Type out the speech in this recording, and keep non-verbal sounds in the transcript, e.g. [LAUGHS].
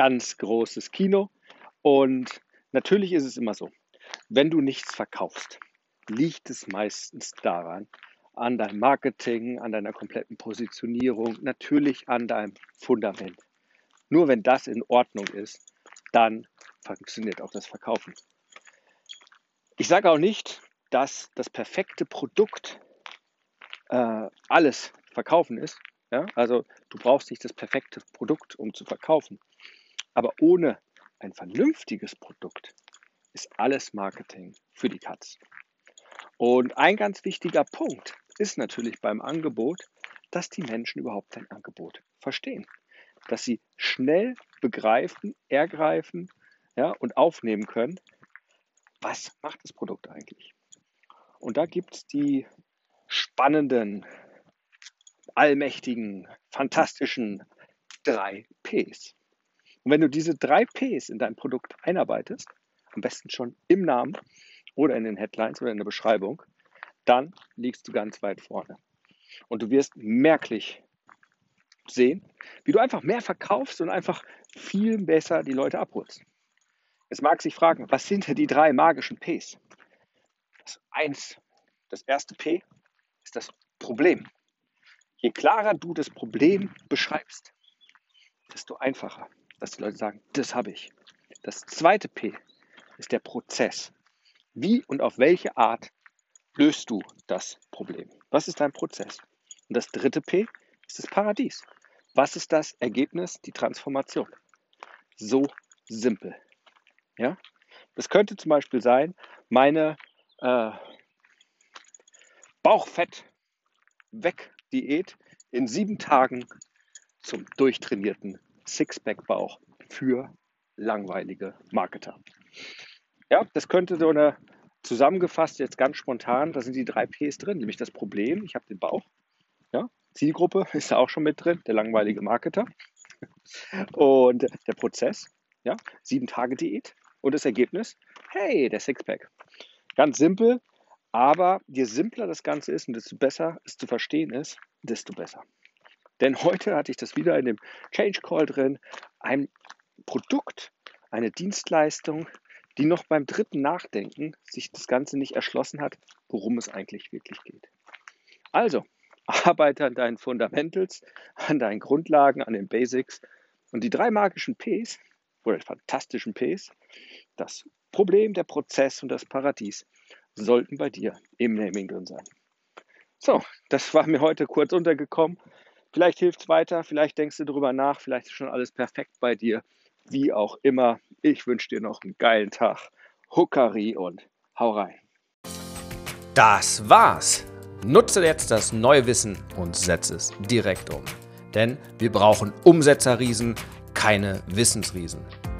ganz großes Kino. Und natürlich ist es immer so, wenn du nichts verkaufst, liegt es meistens daran, an deinem Marketing, an deiner kompletten Positionierung, natürlich an deinem Fundament. Nur wenn das in Ordnung ist, dann funktioniert auch das Verkaufen. Ich sage auch nicht, dass das perfekte Produkt äh, alles verkaufen ist. Ja? Also du brauchst nicht das perfekte Produkt, um zu verkaufen. Aber ohne ein vernünftiges Produkt ist alles Marketing für die Katz. Und ein ganz wichtiger Punkt ist natürlich beim Angebot, dass die Menschen überhaupt dein Angebot verstehen. Dass sie schnell begreifen, ergreifen ja, und aufnehmen können, was macht das Produkt eigentlich. Und da gibt es die spannenden, allmächtigen, fantastischen drei Ps. Und wenn du diese drei Ps in dein Produkt einarbeitest, am besten schon im Namen oder in den Headlines oder in der Beschreibung, dann liegst du ganz weit vorne. Und du wirst merklich sehen, wie du einfach mehr verkaufst und einfach viel besser die Leute abholst. Jetzt mag sich fragen, was sind die drei magischen Ps? Das eins, das erste P ist das Problem. Je klarer du das Problem beschreibst, desto einfacher dass die Leute sagen, das habe ich. Das zweite P ist der Prozess. Wie und auf welche Art löst du das Problem? Was ist dein Prozess? Und das dritte P ist das Paradies. Was ist das Ergebnis, die Transformation? So simpel. Ja? Das könnte zum Beispiel sein, meine äh, Bauchfett weg Diät in sieben Tagen zum durchtrainierten Sixpack-Bauch für langweilige Marketer. Ja, das könnte so eine zusammengefasst jetzt ganz spontan, da sind die drei Ps drin, nämlich das Problem, ich habe den Bauch. Ja, Zielgruppe [LAUGHS] ist da auch schon mit drin, der langweilige Marketer. [LAUGHS] Und der Prozess, ja, sieben Tage Diät. Und das Ergebnis, hey, der Sixpack. Ganz simpel, aber je simpler das Ganze ist und desto besser es zu verstehen ist, desto besser. Denn heute hatte ich das wieder in dem Change Call drin, ein Produkt, eine Dienstleistung, die noch beim dritten Nachdenken sich das Ganze nicht erschlossen hat, worum es eigentlich wirklich geht. Also, arbeite an deinen Fundamentals, an deinen Grundlagen, an den Basics und die drei magischen Ps oder fantastischen Ps, das Problem, der Prozess und das Paradies, sollten bei dir im Naming drin sein. So, das war mir heute kurz untergekommen. Vielleicht hilft es weiter, vielleicht denkst du darüber nach, vielleicht ist schon alles perfekt bei dir. Wie auch immer, ich wünsche dir noch einen geilen Tag. Huckari und hau rein. Das war's. Nutze jetzt das neue Wissen und setze es direkt um. Denn wir brauchen Umsetzerriesen, keine Wissensriesen.